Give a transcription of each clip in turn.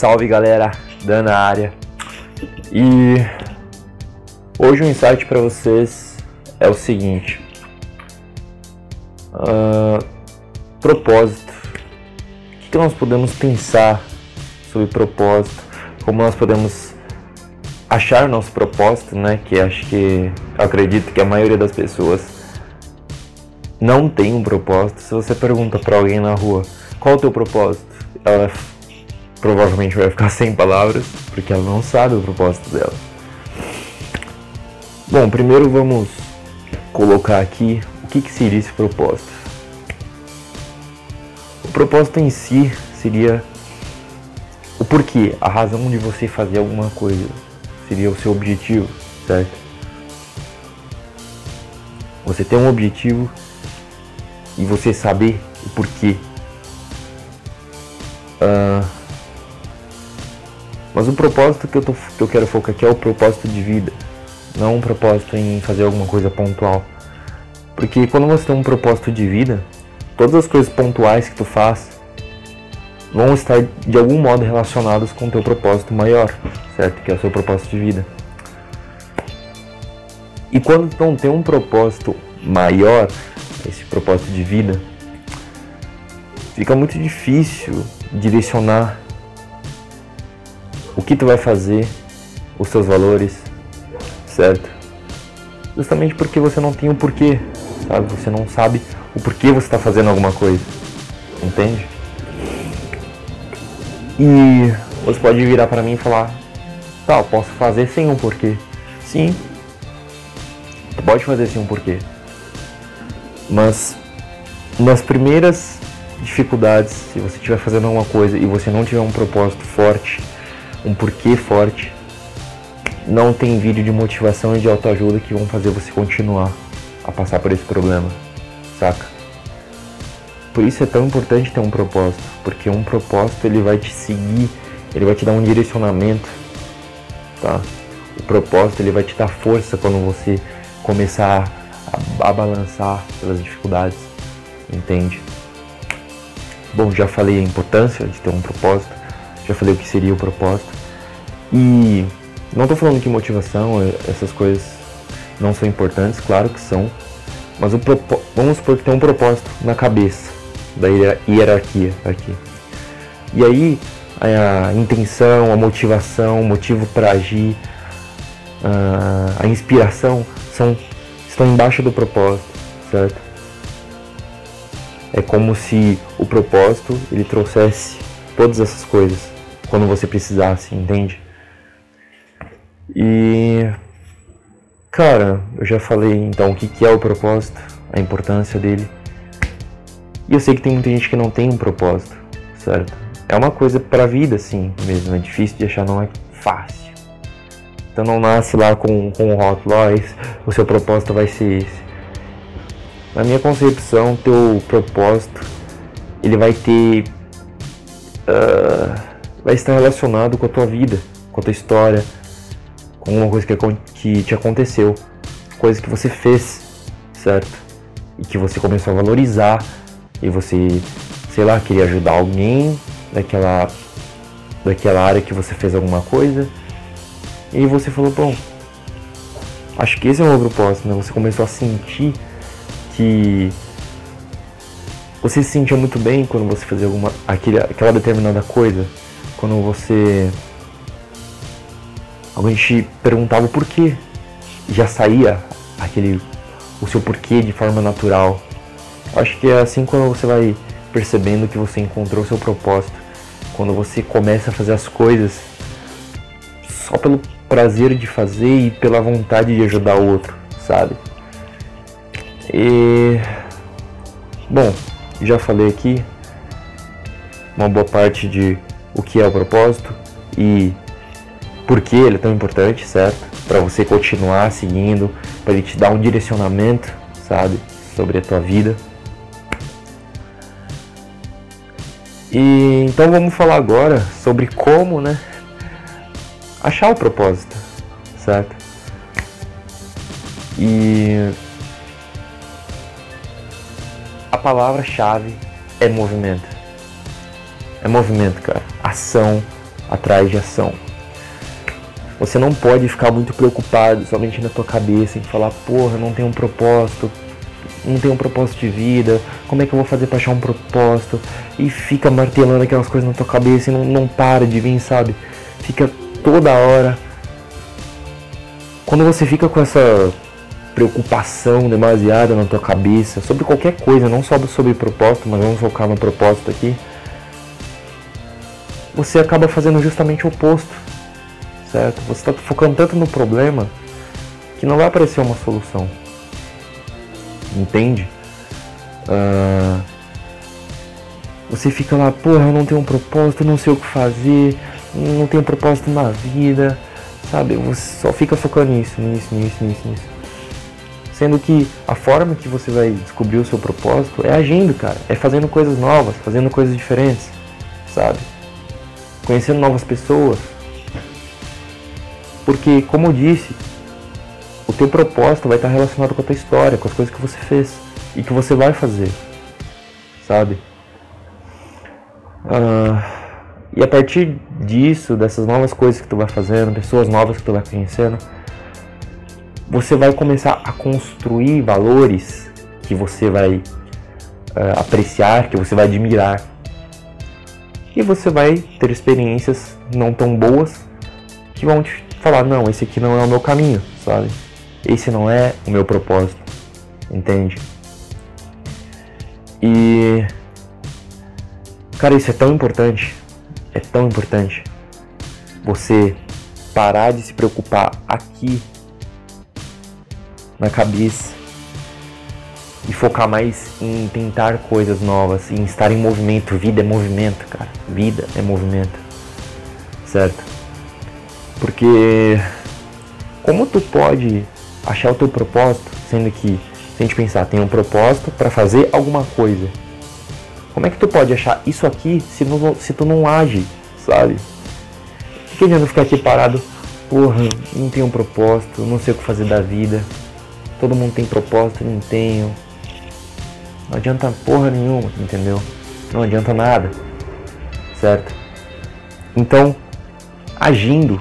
Salve galera, Dan na área. E hoje o um insight para vocês é o seguinte: uh, propósito. O que nós podemos pensar sobre propósito? Como nós podemos achar nosso propósito, né? Que acho que acredito que a maioria das pessoas não tem um propósito. Se você pergunta para alguém na rua qual o teu propósito, ela provavelmente vai ficar sem palavras, porque ela não sabe o propósito dela. Bom, primeiro vamos colocar aqui o que, que seria esse propósito. O propósito em si seria o porquê, a razão de você fazer alguma coisa, seria o seu objetivo, certo? Você tem um objetivo e você saber o porquê. Uh, mas o propósito que eu, tô, que eu quero focar aqui é o propósito de vida, não um propósito em fazer alguma coisa pontual. Porque quando você tem um propósito de vida, todas as coisas pontuais que tu faz vão estar de algum modo relacionadas com o teu propósito maior, certo? Que é o seu propósito de vida. E quando não tem um propósito maior, esse propósito de vida, fica muito difícil direcionar o que tu vai fazer, os seus valores, certo? Justamente porque você não tem o porquê, sabe? Você não sabe o porquê você está fazendo alguma coisa, entende? E você pode virar para mim e falar, tá, eu posso fazer sem um porquê. Sim, tu pode fazer sem um porquê. Mas nas primeiras dificuldades, se você estiver fazendo alguma coisa e você não tiver um propósito forte, um porquê forte. Não tem vídeo de motivação e de autoajuda que vão fazer você continuar a passar por esse problema, saca? Por isso é tão importante ter um propósito, porque um propósito ele vai te seguir, ele vai te dar um direcionamento, tá? O propósito ele vai te dar força quando você começar a, a balançar pelas dificuldades, entende? Bom, já falei a importância de ter um propósito, já falei o que seria o propósito. E não estou falando que motivação, é, essas coisas não são importantes, claro que são. Mas o vamos supor que tem um propósito na cabeça da hierarquia aqui. E aí a intenção, a motivação, o motivo para agir, a inspiração são, estão embaixo do propósito, certo? É como se o propósito ele trouxesse todas essas coisas quando você precisasse, entende? E cara, eu já falei então o que, que é o propósito, a importância dele. E eu sei que tem muita gente que não tem um propósito, certo? É uma coisa pra vida assim mesmo, é difícil de achar, não é fácil. Então não nasce lá com, com um rótulo, oh, o seu propósito vai ser esse. Na minha concepção, teu propósito ele vai ter uh, vai estar relacionado com a tua vida, com a tua história, com uma coisa que, que te aconteceu, coisa que você fez, certo? E que você começou a valorizar e você, sei lá, queria ajudar alguém daquela, daquela área que você fez alguma coisa e você falou, bom, acho que esse é o meu propósito, né? Você começou a sentir que você se sentia muito bem quando você fazia alguma aquele, aquela determinada coisa, quando você alguém te perguntava o porquê, já saía aquele o seu porquê de forma natural. Acho que é assim quando você vai percebendo que você encontrou o seu propósito, quando você começa a fazer as coisas só pelo prazer de fazer e pela vontade de ajudar o outro, sabe? E bom, já falei aqui uma boa parte de o que é o propósito e por que ele é tão importante, certo? Para você continuar seguindo, para ele te dar um direcionamento, sabe, sobre a tua vida. E então vamos falar agora sobre como, né, achar o propósito, certo? E a palavra-chave é movimento. É movimento, cara. Ação, atrás de ação. Você não pode ficar muito preocupado somente na tua cabeça em falar, porra, não tenho um propósito, não tenho um propósito de vida, como é que eu vou fazer para achar um propósito? E fica martelando aquelas coisas na tua cabeça e não, não para de vir, sabe? Fica toda hora. Quando você fica com essa preocupação demasiada na tua cabeça sobre qualquer coisa, não só sobre propósito, mas vamos focar no propósito aqui, você acaba fazendo justamente o oposto, certo? Você está focando tanto no problema que não vai aparecer uma solução, entende? Uh, você fica lá, porra, eu não tenho um propósito, não sei o que fazer, não tenho um propósito na vida, sabe? Você só fica focando nisso, nisso, nisso, nisso, nisso. Sendo que a forma que você vai descobrir o seu propósito é agindo, cara. É fazendo coisas novas, fazendo coisas diferentes, sabe? Conhecendo novas pessoas. Porque, como eu disse, o teu propósito vai estar relacionado com a tua história, com as coisas que você fez e que você vai fazer, sabe? Uh, e a partir disso, dessas novas coisas que tu vai fazendo, pessoas novas que tu vai conhecendo, você vai começar a construir valores que você vai uh, apreciar, que você vai admirar. E você vai ter experiências não tão boas que vão te falar: não, esse aqui não é o meu caminho, sabe? Esse não é o meu propósito, entende? E. Cara, isso é tão importante, é tão importante. Você parar de se preocupar aqui na cabeça e focar mais em tentar coisas novas, em estar em movimento. Vida é movimento, cara. Vida é movimento. Certo? Porque como tu pode achar o teu propósito, sendo que se a gente pensar, tem um propósito para fazer alguma coisa. Como é que tu pode achar isso aqui se, não, se tu não age, sabe? Que adianta ficar aqui parado? Porra, não tenho um propósito, não sei o que fazer da vida. Todo mundo tem propósito, não tenho. Não adianta porra nenhuma, entendeu? Não adianta nada, certo? Então, agindo,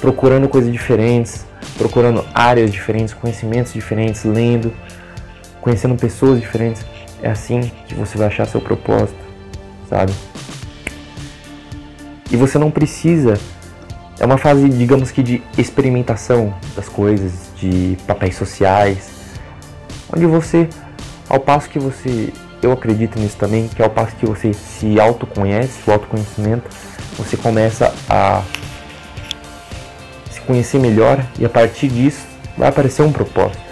procurando coisas diferentes, procurando áreas diferentes, conhecimentos diferentes, lendo, conhecendo pessoas diferentes, é assim que você vai achar seu propósito, sabe? E você não precisa é uma fase, digamos que, de experimentação das coisas, de papéis sociais, onde você, ao passo que você, eu acredito nisso também, que ao passo que você se autoconhece, o autoconhecimento, você começa a se conhecer melhor e a partir disso vai aparecer um propósito.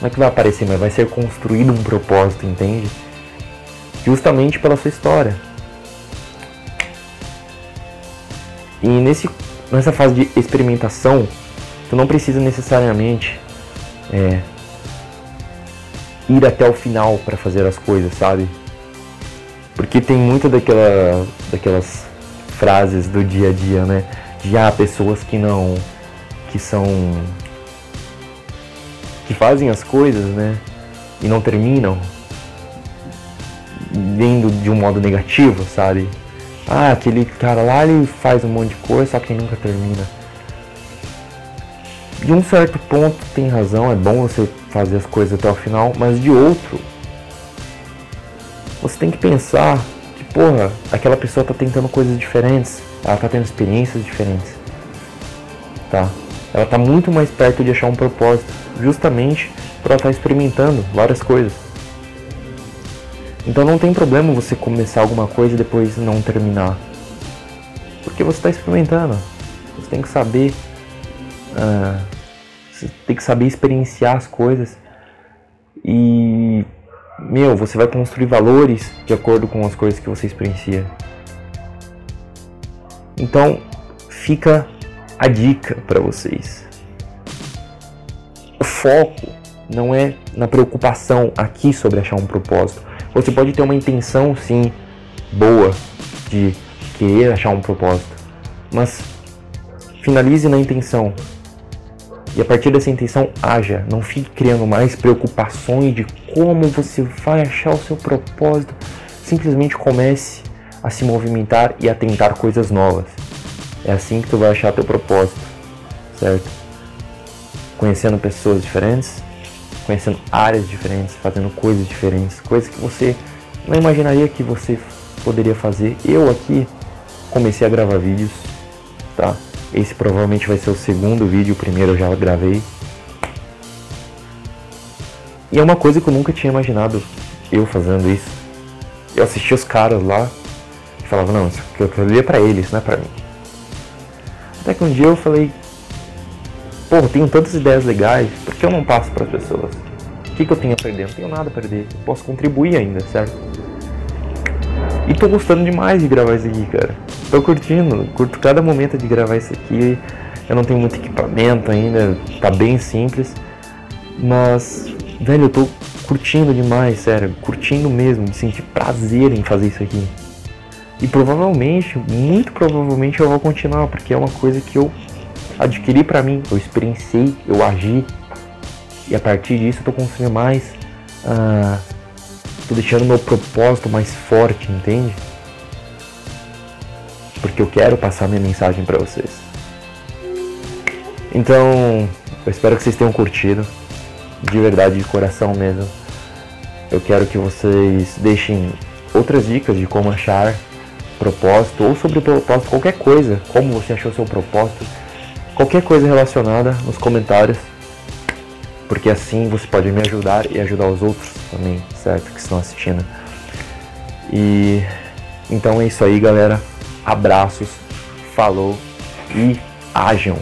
Não é que vai aparecer, mas vai ser construído um propósito, entende? Justamente pela sua história. E nesse nessa fase de experimentação, tu não precisa necessariamente é, ir até o final para fazer as coisas, sabe? Porque tem muita daquela, daquelas frases do dia a dia, né? De ah, pessoas que não. que são. que fazem as coisas, né? E não terminam. Vindo de um modo negativo, sabe? Ah, aquele cara lá ele faz um monte de coisa, só que nunca termina. De um certo ponto tem razão, é bom você fazer as coisas até o final, mas de outro, você tem que pensar que, porra, aquela pessoa tá tentando coisas diferentes, ela tá tendo experiências diferentes. Tá? Ela tá muito mais perto de achar um propósito, justamente por ela estar tá experimentando várias coisas. Então não tem problema você começar alguma coisa e depois não terminar. Porque você está experimentando. Você tem que saber. Uh, você tem que saber experienciar as coisas. E. Meu, você vai construir valores de acordo com as coisas que você experiencia. Então, fica a dica para vocês. O foco não é na preocupação aqui sobre achar um propósito. Você pode ter uma intenção, sim, boa de querer achar um propósito, mas finalize na intenção. E a partir dessa intenção, haja. Não fique criando mais preocupações de como você vai achar o seu propósito. Simplesmente comece a se movimentar e a tentar coisas novas. É assim que tu vai achar teu propósito, certo? Conhecendo pessoas diferentes, conhecendo áreas diferentes, fazendo coisas diferentes, coisas que você não imaginaria que você poderia fazer. Eu aqui comecei a gravar vídeos, tá? Esse provavelmente vai ser o segundo vídeo, o primeiro eu já gravei. E é uma coisa que eu nunca tinha imaginado eu fazendo isso. Eu assistia os caras lá e falava, não, isso que eu queria pra eles, não é pra mim. Até que um dia eu falei, pô, eu tenho tantas ideias legais, por que eu não passo para as pessoas? O que, que eu tenho a perder? Não tenho nada a perder. Eu posso contribuir ainda, certo? E tô gostando demais de gravar isso aqui, cara. Tô curtindo, curto cada momento de gravar isso aqui. Eu não tenho muito equipamento ainda, tá bem simples. Mas, velho, eu tô curtindo demais, sério. Curtindo mesmo, me sentir prazer em fazer isso aqui. E provavelmente, muito provavelmente eu vou continuar, porque é uma coisa que eu adquiri para mim, eu experienciei, eu agi. E a partir disso eu tô conseguindo mais. Uh, tô deixando meu propósito mais forte, entende? Porque eu quero passar minha mensagem para vocês. Então, eu espero que vocês tenham curtido. De verdade, de coração mesmo. Eu quero que vocês deixem outras dicas de como achar propósito ou sobre propósito, qualquer coisa, como você achou seu propósito, qualquer coisa relacionada nos comentários, porque assim você pode me ajudar e ajudar os outros também, certo? Que estão assistindo. E então é isso aí, galera. Abraços, falou e ajam.